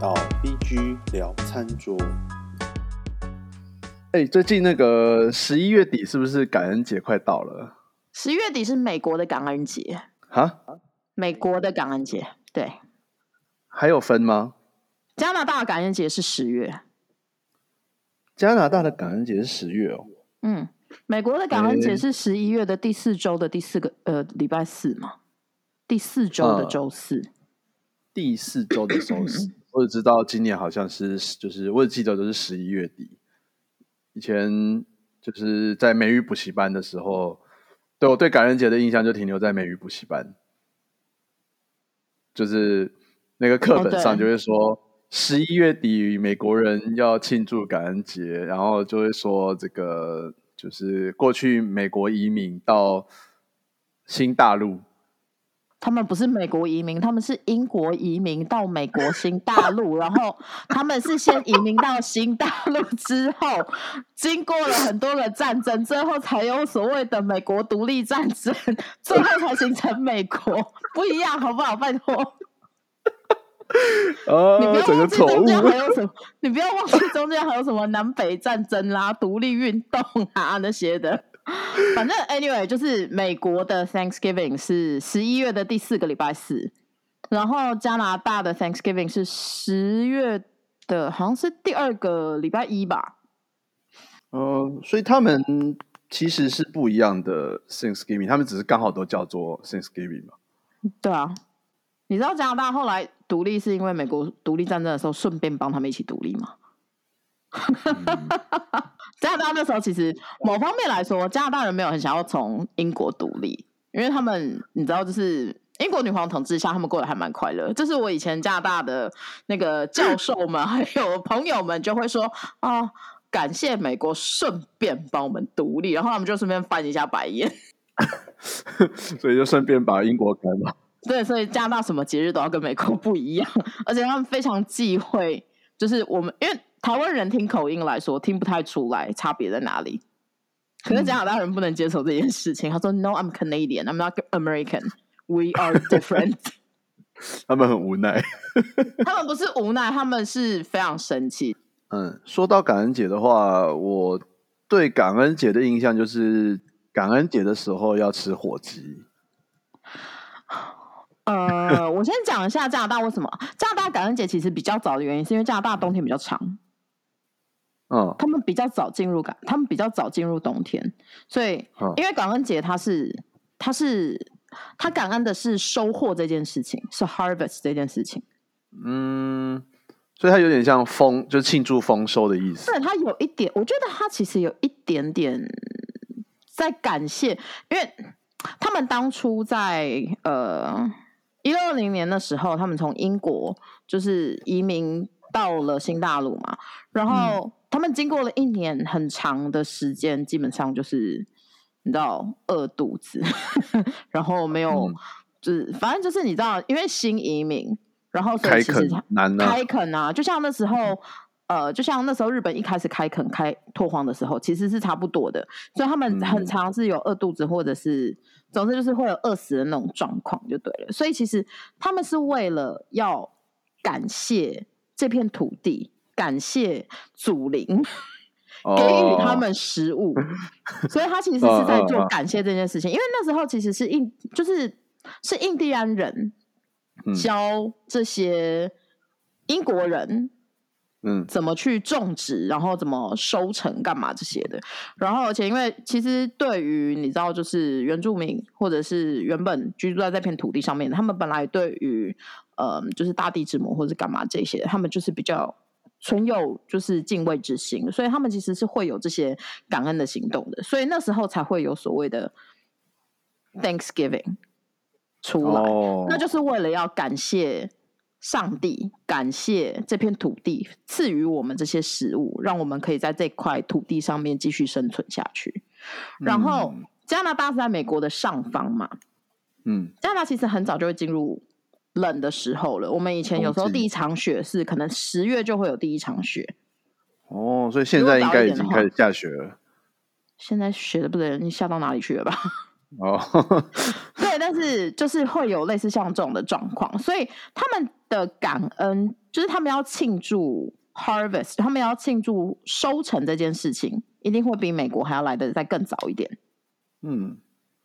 到 BG 聊餐桌。哎、最近那个十一月底是不是感恩节快到了？十月底是美国的感恩节，哈，美国的感恩节，对，还有分吗？加拿大的感恩节是十月，加拿大的感恩节是十月哦。嗯，美国的感恩节是十一月的第四周的第四个呃礼拜四嘛，第四周的嗯周四，第四周的周四，我只知道今年好像是，就是我只记得都是十一月底。以前就是在美语补习班的时候，对我对感恩节的印象就停留在美语补习班，就是那个课本上就会说十一月底美国人要庆祝感恩节，然后就会说这个就是过去美国移民到新大陆。他们不是美国移民，他们是英国移民到美国新大陆，然后他们是先移民到新大陆之后，经过了很多个战争，最后才有所谓的美国独立战争，最后才形成美国，不一样，好不好？拜托，哦你不要忘记中。间还有什么，你不要忘记中间还有什么南北战争啦、独立运动啊那些的。反正 anyway，就是美国的 Thanksgiving 是十一月的第四个礼拜四，然后加拿大的 Thanksgiving 是十月的，好像是第二个礼拜一吧。呃，所以他们其实是不一样的 Thanksgiving，他们只是刚好都叫做 Thanksgiving 嘛。对啊，你知道加拿大后来独立是因为美国独立战争的时候顺便帮他们一起独立吗？加拿大那时候其实某方面来说，加拿大人没有很想要从英国独立，因为他们你知道，就是英国女皇统治下，他们过得还蛮快乐。这是我以前加拿大的那个教授们 还有朋友们就会说啊，感谢美国顺便帮我们独立，然后他们就顺便翻一下白眼。所以就顺便把英国赶了。对，所以加拿大什么节日都要跟美国不一样，而且他们非常忌讳，就是我们因为台湾人听口音来说听不太出来差别在哪里，可是加拿大人不能接受这件事情。他说：“No, I'm Canadian, I'm not American. We are different。他们很无奈。”他们不是无奈，他们是非常生气。嗯，说到感恩节的话，我对感恩节的印象就是感恩节的时候要吃火鸡。呃，我先讲一下加拿大为什么加拿大感恩节其实比较早的原因，是因为加拿大冬天比较长。嗯。他们比较早进入感，他们比较早进入冬天，所以嗯。因为感恩节它是它是它感恩的是收获这件事情，是 harvest 这件事情，嗯，所以它有点像丰，就是庆祝丰收的意思。所。以它有一点，我觉得它其实有一点点在感谢，因为他们当初在呃一六二零年的时候，他们从英国就是移民到了新大陆嘛，然后他们经过了一年很长的时间，基本上就是你知道饿肚子，然后没有、嗯就是反正就是你知道，因为新移民，然后所以其实他难啊开垦啊，就像那时候。呃，就像那时候日本一开始开垦、开拓荒的时候，其实是差不多的，所以他们很嗯常是有饿肚子，或者是总之就是会有饿死的那种状况，就对了。所以其实他们是为了要感谢这片土地，感谢祖灵，给予他哦们食物，所以他其实是在做感谢这件事情。因为那时候其实是印，就是是印第安人嗯教这些英国人嗯怎么去种植，然后怎么收成，干嘛这些的。然后，而且因为其实对于你知道，就是原住民或者是原本居住在这片土地上面，他们本来对于呃，就是大地之母或者干嘛这些，他们就是比较存有就是敬畏之心，所以他们其实是会有这些感恩的行动的。所以那时候才会有所谓的 Thanksgiving 出来。哦，那就是为了要感谢上帝，感谢这片土地赐予我们这些食物，让我们可以在这块土地上面继续生存下去。然后嗯加拿大是在美国的上方嘛，嗯加拿大其实很早就会进入冷的时候了。我们以前有时候第一场雪是可能十月就会有第一场雪，哦，所以现在应该已经开始下雪了。现在雪的不得了，你下到哪里去了吧？哦 对，但是就是会有类似像这种的状况，所以他们的感恩就是他们要庆祝 harvest，他们要庆祝收成这件事情，一定会比美国还要来的再更早一点。嗯，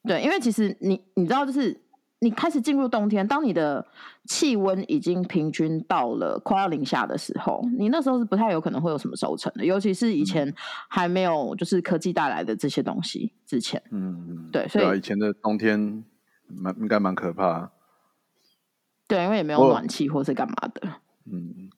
对，因为其实你你知道，就是你开始进入冬天，当你的气温已经平均到了快要零下的时候，你那时候是不太有可能会有什么收成的，尤其是以前还没有就是科技带来的这些东西之前。嗯嗯，对所以啊，以前的冬天蛮应该蛮可怕，对，因为也没有暖气或是干嘛的。嗯，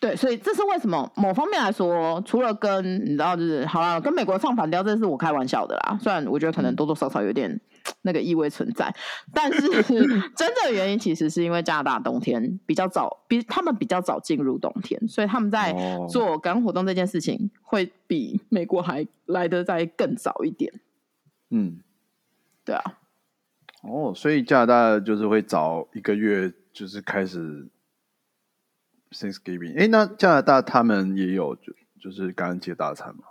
对，所以这是为什么某方面来说，除了跟你知道，就是好了，跟美国唱反调，这是我开玩笑的啦。虽然我觉得可能多多少少有点那个意味存在，但是 真正的原因其实是因为加拿大冬天比较早，比他们比较早进入冬天，所以他们在哦做感恩活动这件事情会比美国还来得再更早一点。嗯，对啊，哦，所以加拿大就是会早一个月就是开始 Thanksgiving。哎，那加拿大他们也有就就是感恩节大餐吗？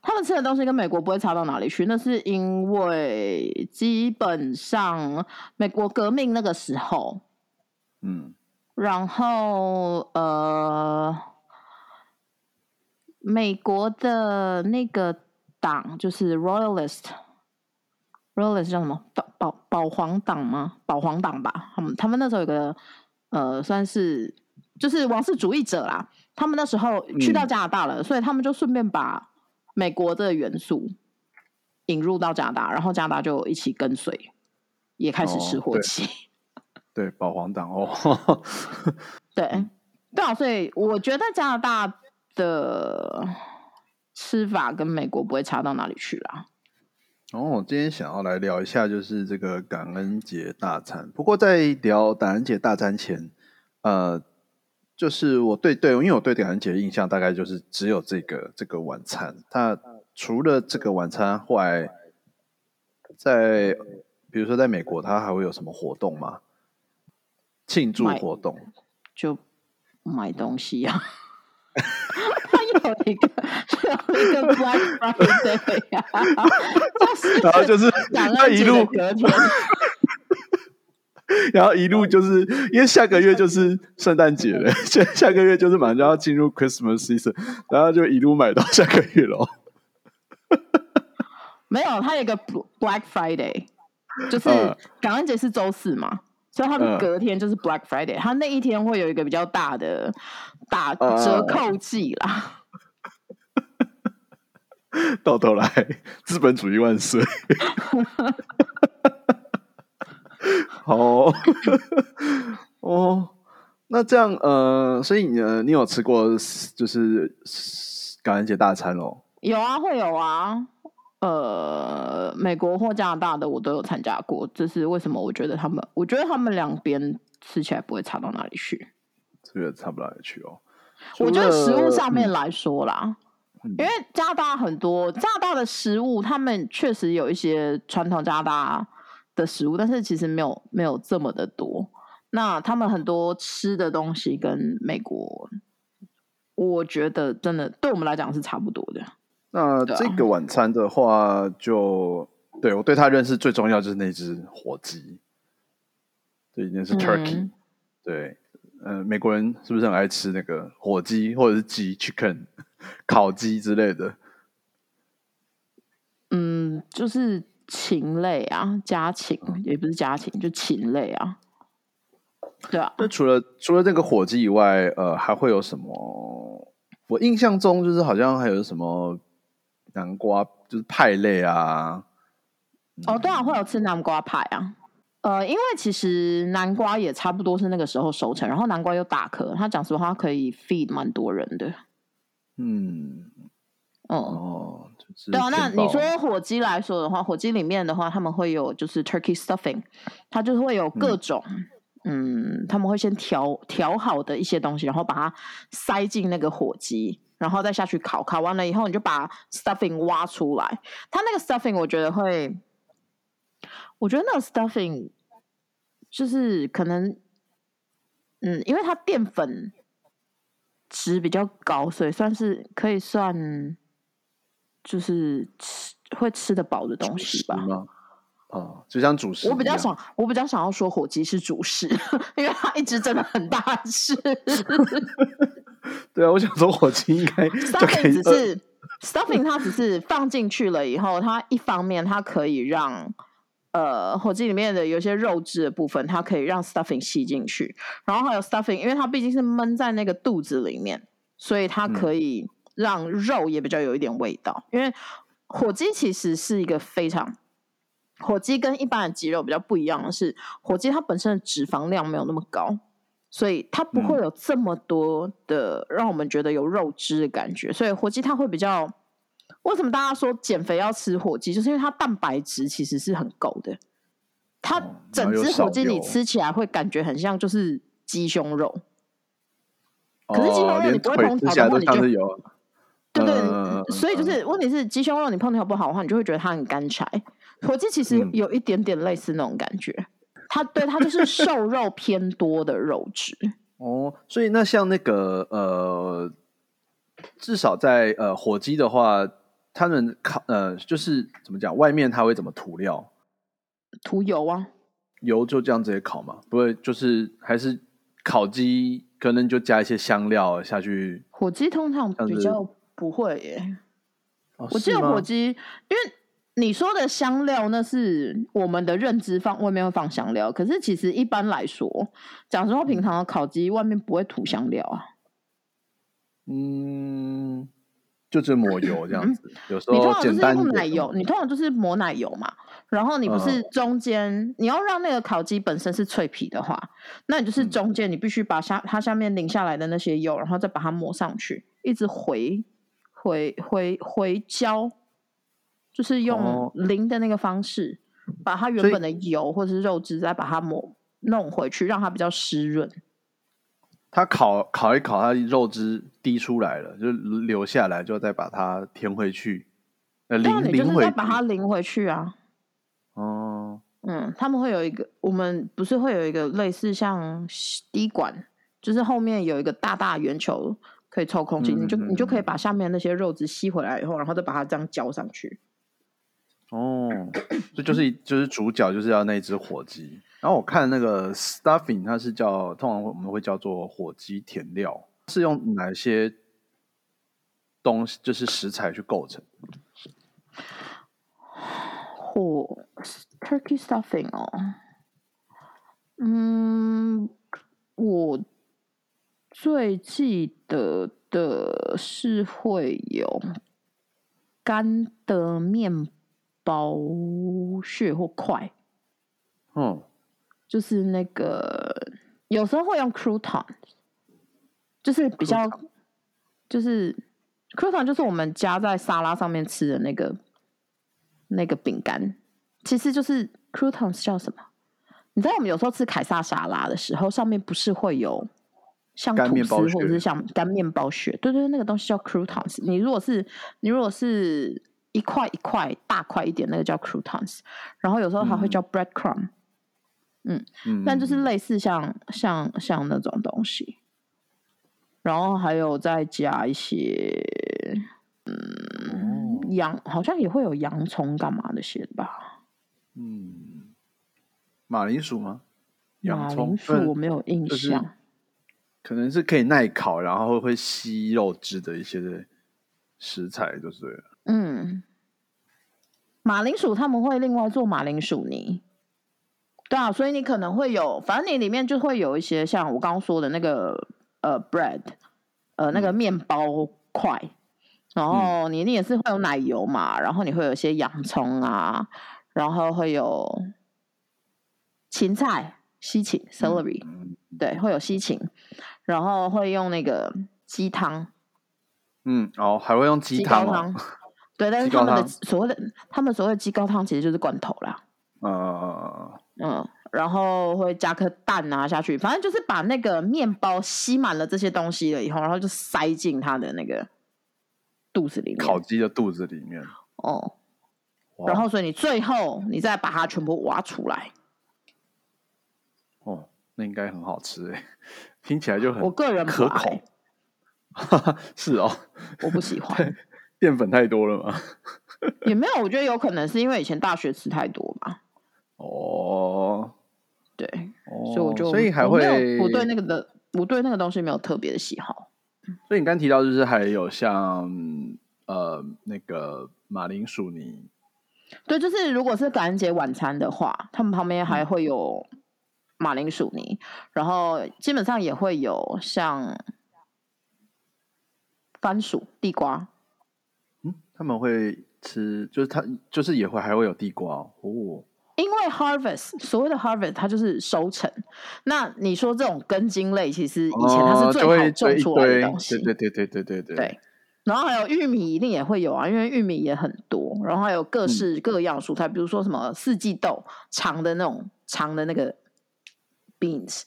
他们吃的东西跟美国不会差到哪里去，那是因为基本上美国革命那个时候。嗯然后呃，美国的那个党就是 Royalist，Royalist 叫什么？保保保皇党吗？保皇党吧。他们他们那时候有个呃，算是就是王室主义者啦。他们那时候去到嗯加拿大了，所以他们就顺便把美国的元素引入到加拿大，然后加拿大就一起跟随，也开始吃火鸡。对，保皇党哦，对，对啊，所以我觉得加拿大的吃法跟美国不会差到哪里去啦。哦，我今天想要来聊一下，就是这个感恩节大餐。不过在聊感恩节大餐前，呃，就是我对对，因为我对感恩节的印象大概就是只有这个这个晚餐。那除了这个晚餐，后来在比如说在美国，他还会有什么活动吗？庆祝活动？就买东西啊。它 有一个有一个 Black Friday 啊，就是然后就是感它一路然后一路就是因为下个月就是圣诞节了，下下个月就是马上就要进入 Christmas season，然后就一路买到下个月咯。没有，它有一个 Black Friday，就是嗯感恩节是周四嘛，所以它的嗯隔天就是 Black Friday，他那一天会有一个比较大的打嗯折扣季啦。到头来，资本主义万岁！好哦哦，那这样呃，所以你呃，你有吃过就是感恩节大餐咯？有啊，会有啊。呃，美国或加拿大的我都有参加过，这是为什么？我觉得他们，我觉得他们两边吃起来不会差到哪里去。这个差不到哪里去哦。我觉得食物上面嗯来说啦，嗯因为加拿大很多加拿大的食物，他们确实有一些传统加拿大的食物，但是其实没有没有这么的多。那他们很多吃的东西跟美国，我觉得真的对我们来讲是差不多的。那这个晚餐的话就，对我对他认识最重要就是那只火鸡，对，那是 turkey，、嗯对，呃，美国人是不是很爱吃那个火鸡或者是鸡 chicken 烤鸡之类的？嗯，就是禽类啊，家禽也不是家禽，就禽类啊。对啊，那除了除了这个火鸡以外，呃，还会有什么？我印象中就是好像还有什么南瓜，就是派类啊，哦，对啊，会有吃南瓜派啊。呃，因为其实南瓜也差不多是那个时候收成，然后南瓜又大颗，他讲实话它可以 feed 蛮多人的。嗯，嗯，哦，就是对啊，那你说火鸡来说的话，火鸡里面的话，他们会有就是 turkey stuffing，它就是会有各种，嗯他们会先调调好的一些东西，然后把它塞进那个火鸡，然后再下去烤，烤完了以后，你就把 stuffing 挖出来。它那个 stuffing 我觉得会，我觉得那个 stuffing 就是可能，嗯，因为它淀粉值比较高，所以算是可以算就是吃会吃得饱的东西吧。就像主食。我比较想，我比较想要说火鸡是主食，因为它一直真的很大只。对啊，我想说火鸡应该 stuffing 只是 stuffing，它只是放进去了以后，它一方面它可以让呃火鸡里面的有些肉质的部分，它可以让 stuffing 吸进去，然后还有 stuffing，因为它毕竟是闷在那个肚子里面，所以它可以让肉也比较有一点味道。因为火鸡其实是一个非常火鸡跟一般的鸡肉比较不一样的是，火鸡它本身的脂肪量没有那么高，所以它不会有这么多的让我们觉得有肉汁的感觉。所以火鸡它会比较，为什么大家说减肥要吃火鸡，就是因为它蛋白质其实是很够的。它整只火鸡你吃起来会感觉很像就是鸡胸肉，可是鸡胸肉你不会腿烹调吃起来都的话你就像是有。对对，所以就嗯是问题是鸡胸肉你烹调不好的话，你就会觉得它很干柴。火鸡其实嗯有一点点类似那种感觉，它对它就是瘦肉偏多的肉质。哦，所以那像那个呃，至少在呃火鸡的话，他们烤呃就是怎么讲，外面它会怎么涂料？涂油啊，油就这样直接烤嘛？不会，就是还是烤鸡可能就加一些香料下去。火鸡通常比较不会耶。哦、我记得火鸡，因为你说的香料那是我们的认知放外面会放香料，可是其实一般来说，讲实话，平常的烤鸡外面不会涂香料啊。嗯，就是抹油这样子，有时你通候常就是简单一点用奶油，你通常就是抹奶油嘛。然后你不嗯是中间，你要让那个烤鸡本身是脆皮的话，那你就是嗯中间你必须把下它下面淋下来的那些油，然后再把它抹上去，一直回回回回浇，就是用哦淋的那个方式，把它原本的油或者是肉汁再把它抹弄回去，让它比较湿润。它烤烤一烤，它肉汁滴出来了，就流下来，就再把它填回去，呃，对啊，淋你就是淋回去。再把它淋回去啊。哦，嗯，他们会有一个，我们不是会有一个类似像滴管，就是后面有一个大大圆球可以抽空气，你就你就可以嗯把下面那些肉质吸回来以后，然后再把它这样浇上去。哦，这就是就是主角就是要那只火鸡。然后我看那个 stuffing，它是叫通常我们会叫做火鸡填料，是用哪些东西就是食材去构成？火 turkey stuffing 哦，嗯，我最记得的是会有干的面包屑或块。嗯，就是那个有时候会用 crouton，就是比较就是 crouton 就是我们加在沙拉上面吃的那个那个饼干，其实就是 crouton 是叫什么？你知道我们有时候吃凯撒沙拉的时候，上面不是会有像干吐司面包或者是像干面包屑？对对，对那个东西叫 croutons。你如果是你如果是一块一块大块一点，那个叫 croutons。然后有时候还会叫 bread crumb。嗯但就是类似像像像那种东西，然后还有再加一些，嗯，洋好像也会有洋葱干嘛那些吧？嗯，马铃薯吗？马洋葱铃薯我没有印就是象，可能是可以耐烤，然后会吸肉汁的一些食材，就是。嗯，马铃薯他们会另外做马铃薯泥，对啊，所以你可能会有，反正你里面就会有一些像我刚刚说的那个呃 bread，呃那个面包块，然后你你也是会有奶油嘛，然后你会有一些洋葱啊，然后会有芹菜、西芹 celery，、嗯对，会有西芹，然后会用那个鸡汤，嗯，哦，还会用鸡鸡汤汤，，对，但是他们的所谓的他们所谓的鸡高汤其实就是罐头啦，呃，嗯，然后会加颗蛋啊下去，反正就是把那个面包吸满了这些东西了以后，然后就塞进它的那个肚子里面，烤鸡的肚子里面，哦，然后所以你最后你再把它全部挖出来，哦，那应该很好吃诶，听起来就很我个人不可爱口，是哦，我不喜欢，淀粉太多了吗？也没有，我觉得有可能是因为以前大学吃太多吧。哦对，哦，所以我就所以还会有我对那个的我对那个东西没有特别的喜好。所以你刚提到就是还有像呃那个马铃薯泥，对，就是如果是感恩节晚餐的话，他们旁边嗯还会有马铃薯泥，然后基本上也会有像番薯、地瓜。嗯，他们会吃，就是他就是也会还会有地瓜哦。哦。因为 harvest 所谓的 harvest 它就是收成，那你说这种根茎类，其实以前它是最好种出来的对东西，对对对对对对对，然后还有玉米一定也会有啊，因为玉米也很多，然后还有各式各样蔬菜，比如说什么四季豆，长的那种长的那个 beans，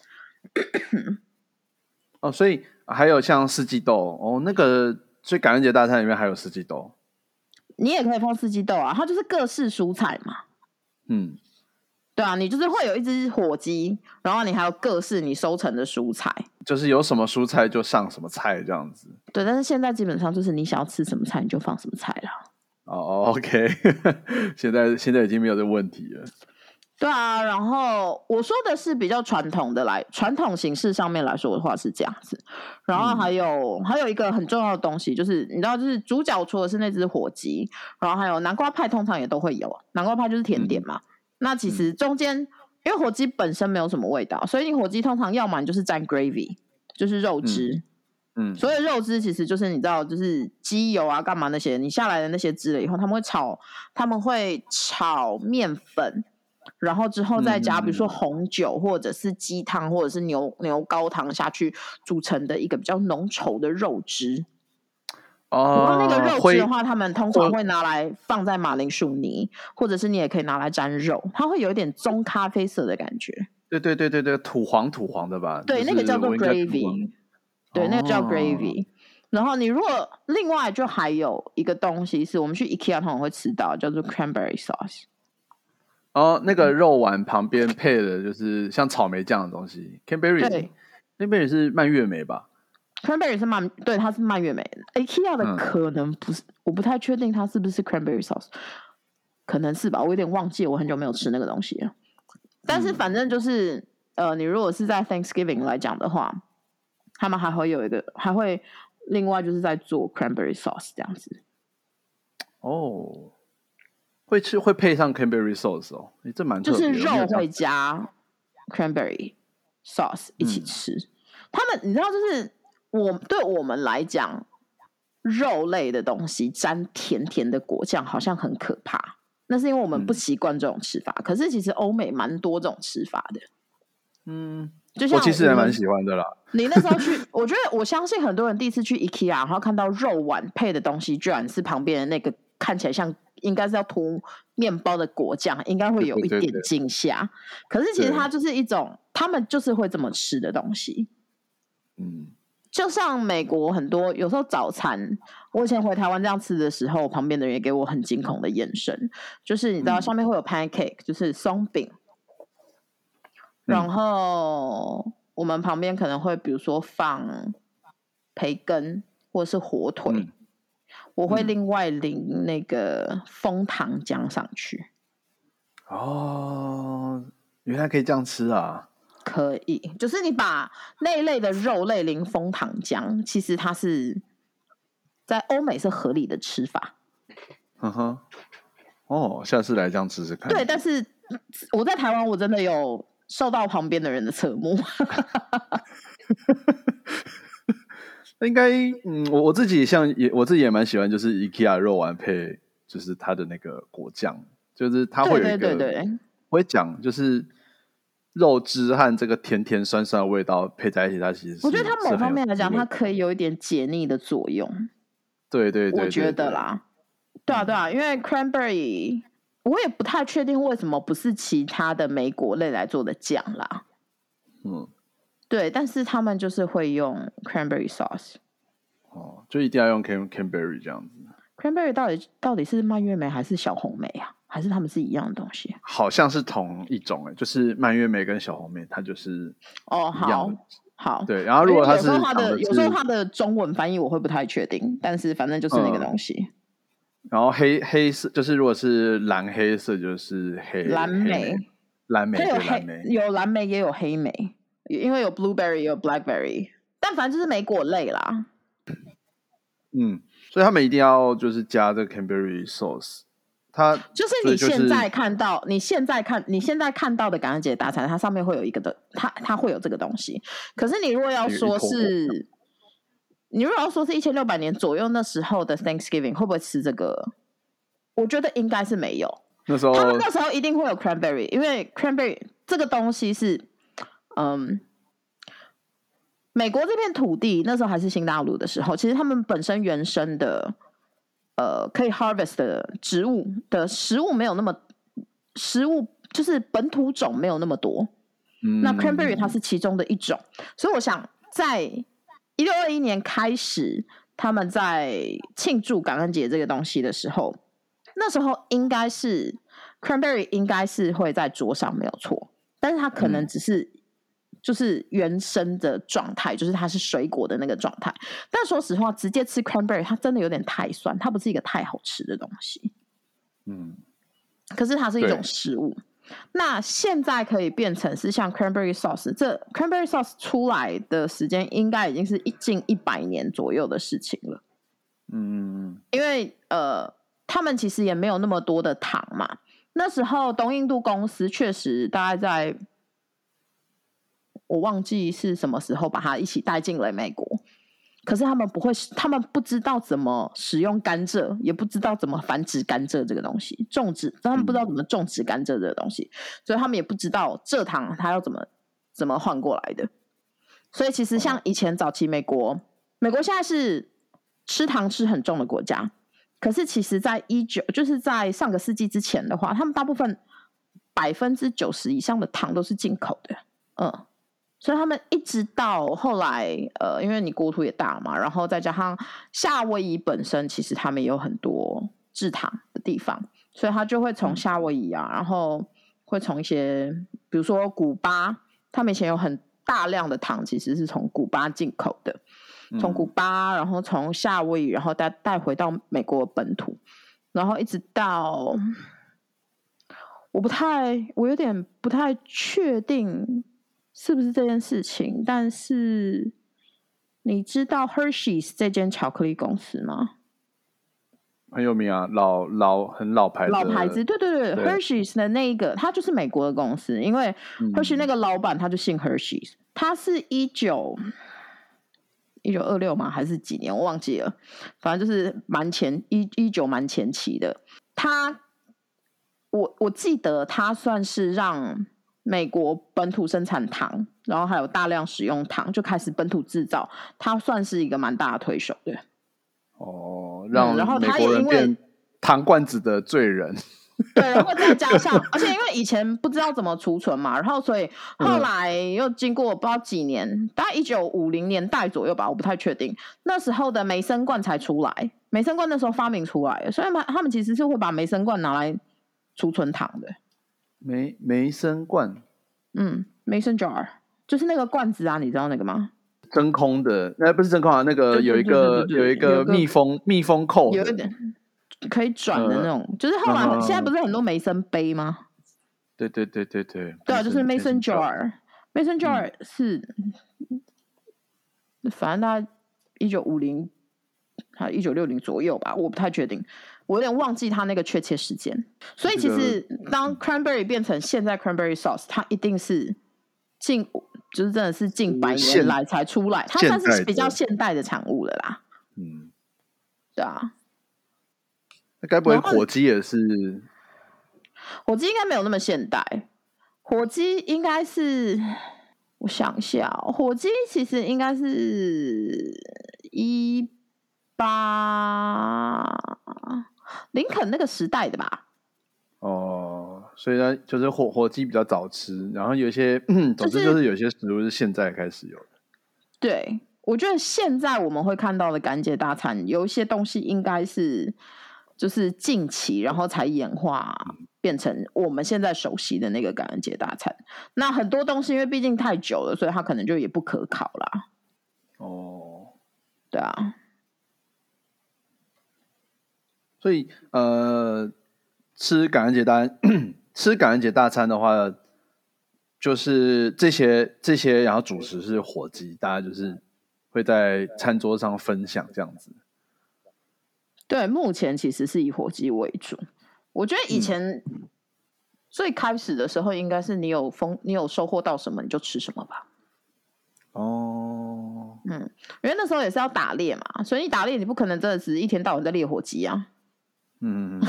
哦，所以还有像四季豆哦，那个所以感恩节大餐里面还有四季豆，你也可以放四季豆啊，它就是各式蔬菜嘛。嗯，对啊，你就是会有一只火鸡，然后你还有各式你收成的蔬菜。就是有什么蔬菜就上什么菜这样子。对，但是现在基本上就是你想要吃什么菜你就放什么菜了。哦哦，OK，现在现在已经没有这个问题了。对啊，然后我说的是比较传统的来传统形式上面来说的话是这样子，然后还有、还有一个很重要的东西就是你知道，就是主角除了是那只火鸡，然后还有南瓜派，通常也都会有南瓜派就是甜点嘛。那其实中间因为火鸡本身没有什么味道，所以你火鸡通常要么你就是蘸 gravy，就是肉汁。嗯，所以肉汁其实就是你知道，就是鸡油啊，干嘛那些，你下来的那些汁了以后，他们会炒，他们会炒面粉，然后之后再加，比如说嗯红酒或者是鸡汤或者是牛牛高汤下去组成的一个比较浓稠的肉汁。然哦，后那个肉汁的话，他们通常会会拿来放在马铃薯泥，或者是你也可以拿来沾肉，它会有一点棕咖啡色的感觉。对对对对对，土黄土黄的吧？对，就是那个叫做 gravy，对，那个叫哦 gravy。然后你如果另外就还有一个东西是我们去 IKEA 通常会吃到，叫做 cranberry sauce。哦，那个肉丸旁边配的就是像草莓酱的东西，canberry，对 canberry 是蔓越莓吧？cranberry 是蔓，对，它是蔓越莓。IKEA 的嗯可能不是，我不太确定它是不是 cranberry sauce，可能是吧，我有点忘记，我很久没有吃那个东西了。但是反正就是，呃，你如果是在 Thanksgiving 来讲的话，他们还会有一个，还会另外就是在做 cranberry sauce 这样子。哦，会吃会配上 cranberry sauce 哦，你这蛮特就是肉会加 cranberry sauce 一起嗯吃。他们你知道，就是我对我们来讲，肉类的东西沾甜甜的果酱好像很可怕。那是因为我们不嗯习惯这种吃法，可是其实欧美蛮多这种吃法的。嗯，就像我其实还们蛮喜欢的啦。你那时候去，我觉得我相信很多人第一次去 IKEA，然后看到肉丸配的东西，居然是旁边的那个看起来像应该是要涂面包的果酱，应该会有一点对对对惊吓。可是其实它就是一种他们就是会这么吃的东西。嗯，就像美国很多有时候早餐，我以前回台湾这样吃的时候，旁边的人也给我很惊恐的眼神，就是你知道嗯上面会有 pancake，就是松饼，然后我们旁边可能会比如说放培根或者是火腿，嗯我会嗯另外淋那个枫糖浆上去，哦，原来可以这样吃啊！可以，就是你把那一类的肉类淋枫糖浆，其实它是在欧美是合理的吃法。哦，下次来这样吃吃看。对，但是我在台湾，我真的有受到旁边的人的侧目。应该，嗯，我我自己像也我自己也蛮喜欢，就是 IKEA 肉丸配就是它的那个果酱，就是它会有对一个对对对，我会讲，就是肉汁和这个甜甜酸酸的味道配在一起，它其实是我觉得它某方面来讲，它可以有一点解腻的作用。对对对，我觉得啦，对啊对啊，因为 cranberry 我也不太确定为什么不是其他的莓果类来做的酱啦。嗯，对，但是他们就是会用 cranberry sauce。哦，就一定要用 can canberry 这样子，cranberry 到底到底是蔓越莓还是小红莓啊？还是他们是一样的东西？好像是同一种诶，就是蔓越莓跟小红莓，它就是哦，好。好，对，然后如果它是有时候它的的有时候是它的中文翻译我会不太确定，但是反正就是那个嗯东西。然后黑黑色就是如果是蓝黑色就是黑蓝莓蓝莓它有黑莓，有蓝莓也有黑莓，因为有 blueberry 也有 blackberry，但反正就是莓果类啦。嗯，所以他们一定要就是加这个 cranberry sauce，它就是你现在看到，你现在看你现在看到的感恩节大餐，它上面会有一个的，它它会有这个东西。可是你如果要说是，你如果要说是一千六百年左右那时候的 Thanksgiving 会不会吃这个？我觉得应该是没有。那时候他们那时候一定会有 cranberry，因为 cranberry 这个东西是，嗯，美国这片土地那时候还是新大陆的时候，其实他们本身原生的，呃，可以 harvest 的植物的食物没有那么，食物就是本土种没有那么多，那嗯 cranberry 它是其中的一种，所以我想在一六二一年开始，他们在庆祝感恩节这个东西的时候，那时候应该是 cranberry 应该是会在桌上没有错，但是它可能嗯。只是就是原生的状态，就是它是水果的那个状态。但说实话，直接吃 cranberry 它真的有点太酸，它不是一个太好吃的东西。嗯可是它是一种食物。那现在可以变成是像 cranberry sauce，这 cranberry sauce 出来的时间应该已经是一近一百年左右的事情了。嗯因为呃，他们其实也没有那么多的糖嘛。那时候东印度公司确实大概在，我忘记是什么时候把它一起带进了美国。可是他们不会，他们不知道怎么使用甘蔗，也不知道怎么繁殖甘蔗这个东西，种植他们不知道怎么种植甘蔗这个东西，所以他们也不知道蔗糖它要怎么怎么换过来的。所以其实像以前早期美国，美国现在是吃糖吃很重的国家，可是其实在一九就是在上个世纪之前的话，他们大部分百分之九十以上的糖都是进口的，嗯。所以他们一直到后来，呃，因为你国土也大嘛，然后再加上夏威夷本身，其实他们也有很多制糖的地方，所以他就会从夏威夷啊，然后会从一些，比如说古巴，他们以前有很大量的糖，其实是从古巴进口的，从古巴，然后从夏威夷，然后带带回到美国本土，然后一直到，我不太，我有点不太确定。是不是这件事情？但是你知道 Hershey's 这间巧克力公司吗？很有名啊，老老很老牌的老牌子，对对对对 Hershey's 的那一个，它就是美国的公司，因为嗯 Hershey 那个老板他就姓 Hershey's，他是一九一九二六吗？还是几年？我忘记了，反正就是蛮前一一九蛮前期的。他，我我记得他算是让。美国本土生产糖，然后还有大量使用糖，就开始本土制造，它算是一个蛮大的推手对。哦，让嗯然后美国人变糖罐子的罪人。对，然后再加上，而且因为以前不知道怎么储存嘛，然后所以后来又经过不知道几年，大概一九五零年代左右吧，我不太确定。那时候的梅森罐才出来，梅森罐那时候发明出来，所以他们他们其实是会把梅森罐拿来储存糖的。梅梅森罐，嗯，Mason jar 就是那个罐子啊，你知道那个吗？真空的，那、不是真空啊，那个有一对个有一个密封密封扣，有一点可以转的那种，就是后来、嗯现在不是很多梅森杯吗？对对对对对，对啊，就是 Mason jar。jar，Mason jar 是，反正大概一九五零还一九六零左右吧，我不太确定，我有点忘记它那个确切时间。所以其实当 cranberry 变成现在 cranberry sauce，它一定是近就是真的是近百年现来才出来，它算是比较的现代的产物了啦。嗯，对啊，那该不会火鸡也是？火鸡应该没有那么现代，火鸡应该是我想一下哦、火鸡其实应该是一八林肯那个时代的吧？哦，所以呢，就是火火鸡比较早吃，然后有一些，总之就是有些食物是现在开始有的。对，我觉得现在我们会看到的感恩节大餐，有一些东西应该是就是近期，然后才演化变成我们现在熟悉的那个感恩节大餐。那很多东西因为毕竟太久了，所以它可能就也不可考啦。哦，对啊，所以呃，吃感恩节大 吃感恩节大餐的话，就是这些这些，然后主食是火鸡，大家就是会在餐桌上分享这样子。对，目前其实是以火鸡为主。我觉得以前最开始的时候，应该是你有丰，你有收获到什么你就吃什么吧。哦，嗯，因为那时候也是要打猎嘛，所以你打猎你不可能真的是一天到晚在猎火鸡啊。嗯，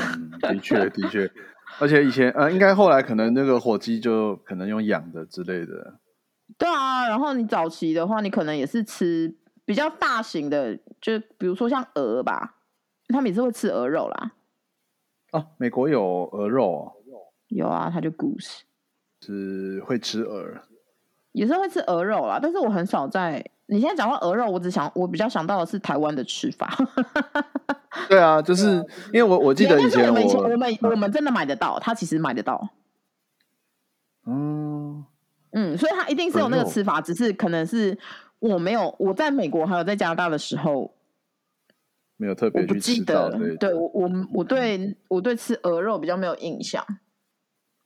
的确的确，而且以前呃，应该后来可能那个火鸡就可能用养的之类的。对啊，然后你早期的话，你可能也是吃比较大型的，就比如说像鹅吧，他们也是会吃鹅肉啦。哦，美国有鹅肉哦，有啊，它就 goose，是会吃鹅。也是会吃鹅肉啦，但是我很少在。你现在讲到鹅肉，我只想我比较想到的是台湾的吃法。对啊，就是因为我我记得以前我们我我们我们真的买得到，他其实买得到。嗯嗯，所以他一定是有那个吃法，只是可能是我没有我在美国还有在加拿大的时候，没有特别去吃记得到。对，我我我对我对吃鹅肉比较没有印象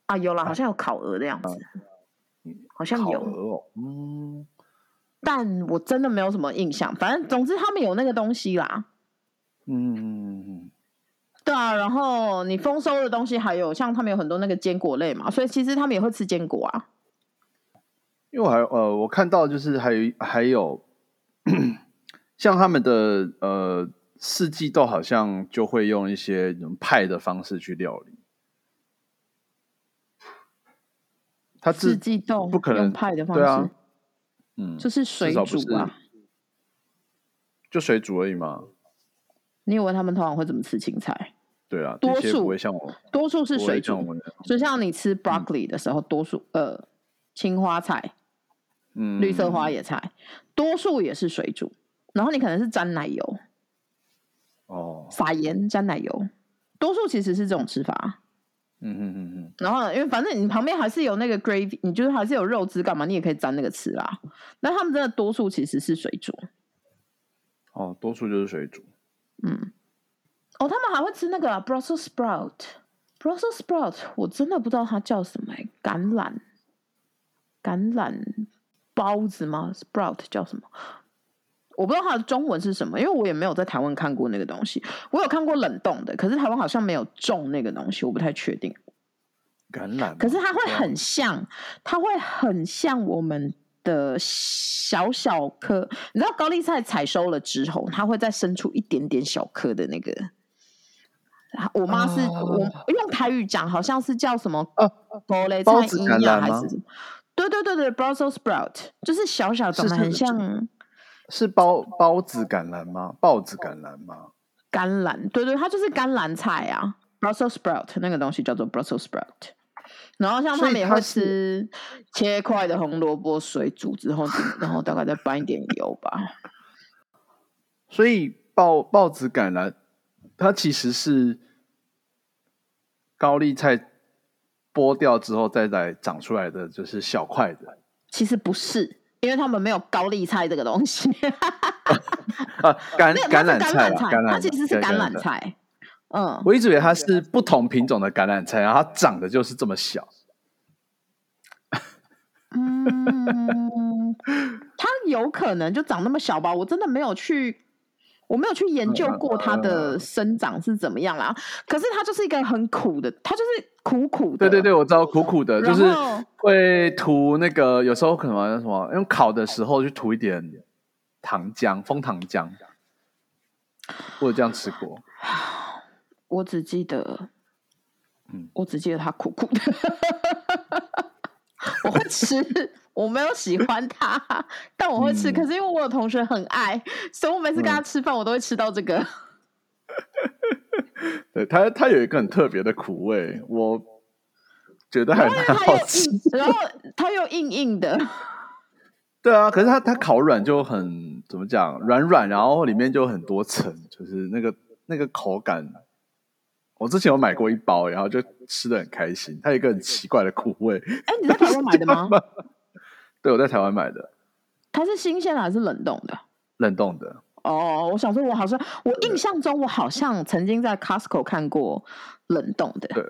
啊，有了，好像有烤鹅的样子，好像有，哦，嗯但我真的没有什么印象。反正总之他们有那个东西啦，嗯对啊。然后你丰收的东西还有像他们有很多那个坚果类嘛，所以其实他们也会吃坚果啊。因为我还呃，我看到就是还有还有 像他们的呃四季豆，好像就会用一些派的方式去料理。它四自季豆不可能用派的方式，嗯，就是水煮啊。就水煮而已嘛。你以为他们通常会怎么吃青菜？对啊，多数不会像我，多数是水煮就像你吃 broccoli 的时候，多数呃青花菜、嗯，绿色花野菜，多数也是水煮。然后你可能是沾奶油、哦，撒盐、沾奶油，多数其实是这种吃法。嗯嗯嗯嗯，然后因为反正你旁边还是有那个 gravy，你就是还是有肉汁干嘛，你也可以沾那个吃啦。那他们真的多数其实是水煮。哦，多数就是水煮。嗯，哦，他们还会吃那个啊 Brussels sprout。Brussels sprout 我真的不知道它叫什么、欸，橄榄，橄榄包子吗？Sprout 叫什么？我不知道它的中文是什么，因为我也没有在台湾看过那个东西。我有看过冷冻的，可是台湾好像没有种那个东西，我不太确定。橄榄，可是它会很像，它会很像我们的小小颗。你知道高丽菜采收了之后，它会再生出一点点小颗的那个。我妈是、哦我用台语讲，好像是叫什么哦高丽包子菜音呀，橄榄吗还是什么？对对对对，Brussels sprout 就是小小长得很像是包包子橄榄吗？豹子橄榄吗？橄榄，对对，它就是甘蓝菜啊，Brussels sprout 那个东西叫做 Brussels sprout。然后像他们也会吃切块的红萝卜水煮之后，然后大概再拌一点油吧。所以豹豹子橄榄，它其实是高丽菜剥掉之后再来长出来的，就是小块的其实不是，因为他们没有高丽菜这个东西，啊，橄橄榄菜，橄橄榄它其实是橄榄。菜。嗯，我一直以为它是不同品种的橄榄菜，然后它长得就是这么小。嗯，它有可能就长那么小吧，我真的没有去，我没有去研究过它的生长是怎么样啦。可是它就是一个很苦的，它就是苦苦的。对对对，我知道苦苦的，就是会涂那个，有时候可能什么用烤的时候去涂一点糖浆，枫糖浆。我有这样吃过，我只记得，嗯我只记得它苦苦的。我会吃，我没有喜欢它，但我会吃。嗯可是因为我有同学很爱，所以我每次跟他吃饭，我都会吃到这个。对它它有一个很特别的苦味，我觉得还蛮好吃。然后它又硬硬的。对啊，可是它它烤软就很怎么讲，软软，然后里面就很多层，就是那个那个口感。我之前有买过一包，然后就吃的很开心。它有一个很奇怪的苦味。哎，你在台湾买的吗？对，我在台湾买的，它是新鲜的还是冷冻的？冷冻的。哦，我想说，我好像我印象中，我好像曾经在 Costco 看过冷冻的。对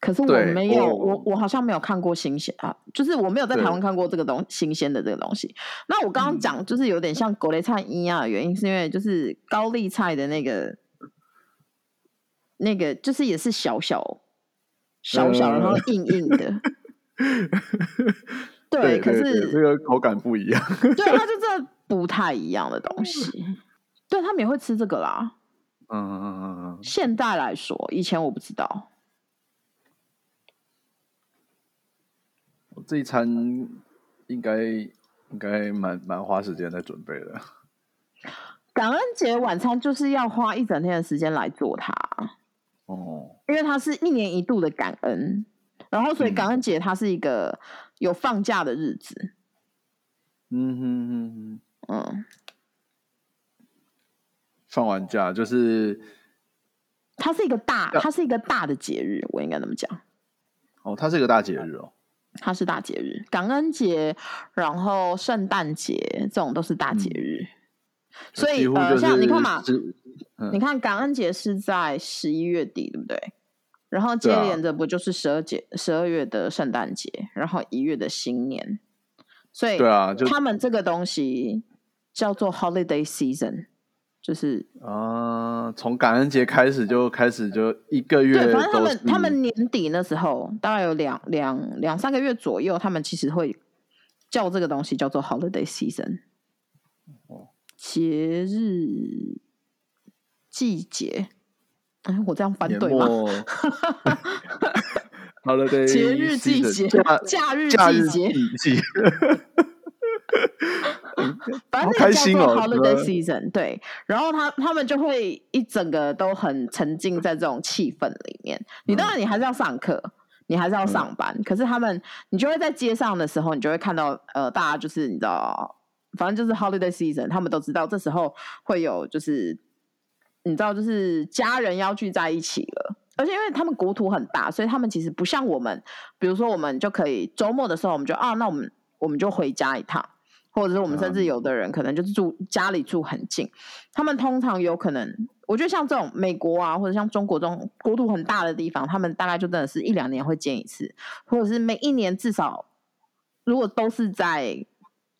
可是我对没有，我我我好像没有看过新鲜啊，就是我没有在台湾看过这个东新鲜的这个东西。那我刚刚讲就是有点像狗雷菜一样的原因，是因为就是高丽菜的那个那个就是也是小小小小，然后呃硬硬的。对，可是对这个口感不一样。对，它就这不太一样的东西。对他们也会吃这个啦。嗯嗯嗯嗯嗯，现在来说，以前我不知道。我这一餐应该应该蛮蛮花时间在准备的。感恩节晚餐就是要花一整天的时间来做它，哦，因为它是一年一度的感恩，然后所以嗯感恩节它是一个有放假的日子。嗯哼哼哼，嗯，放完假就是它是一个大，它是一个大的节日，我应该怎么讲。哦，它是一个大节日哦。它是大节日，感恩节，然后圣诞节这种都是大节日。所以呃，像你看嘛，嗯你看感恩节是在十一月底，对不对？然后接连着不就是十二节、十二月的圣诞节，然后一月的新年，所以对啊，就他们这个东西叫做 holiday season，就是啊，从感恩节开始就开始就一个月对，反正他们他们年底那时候大概有两两两三个月左右，他们其实会叫这个东西叫做 holiday season，哦。节日季节。哎，我这样翻年对吗？末 holiday 节日季节假假日季节 反正那个叫做 holiday season，对，然后他他们就会一整个都很沉浸在这种气氛里面。你当然你还是要上课，你还是要上班，可是他们你就会在街上的时候，你就会看到呃，大家就是你知道，反正就是 holiday season，他们都知道这时候会有就是你知道，就是家人要聚在一起了。而且因为他们国土很大，所以他们其实不像我们，比如说我们就可以周末的时候，我们就啊，那我们我们就回家一趟，或者是我们甚至有的人可能就是住家里住很近，他们通常有可能，我觉得像这种美国啊，或者像中国这种国土很大的地方，他们大概就真的是一两年会见一次，或者是每一年至少，如果都是在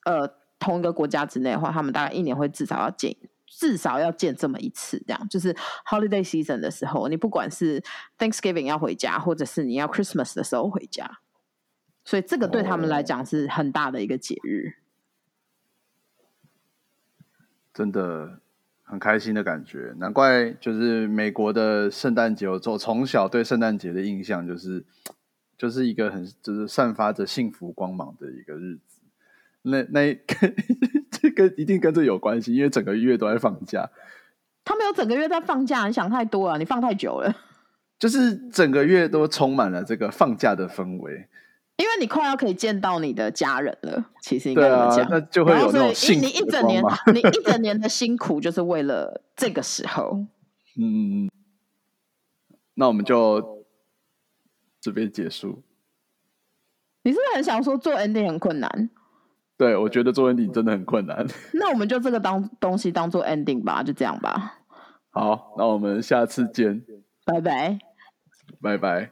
呃同一个国家之内的话，他们大概一年会至少要见。至少要见这么一次，这样就是 holiday season 的时候，你不管是 Thanksgiving 要回家，或者是你要 Christmas 的时候回家，所以这个对他们来讲是很大的一个节日。真的很开心的感觉，难怪就是美国的圣诞节，我从从小对圣诞节的印象就是，就是一个很就是散发着幸福光芒的一个日子。那那这个一定跟这有关系，因为整个月都在放假，他们有整个月在放假，你想太多了，你放太久了，就是整个月都充满了这个放假的氛围。因为你快要可以见到你的家人了。其实应该这么讲，，那就会有那种幸你你一整年。你一整年的辛苦就是为了这个时候。嗯嗯嗯，那我们就这边结束。你是不是很想说做 ending 很困难？对，我觉得做 ending 真的很困难。那我们就这个当东西当做 ending 吧，就这样吧，好，那我们下次见，拜拜。拜拜。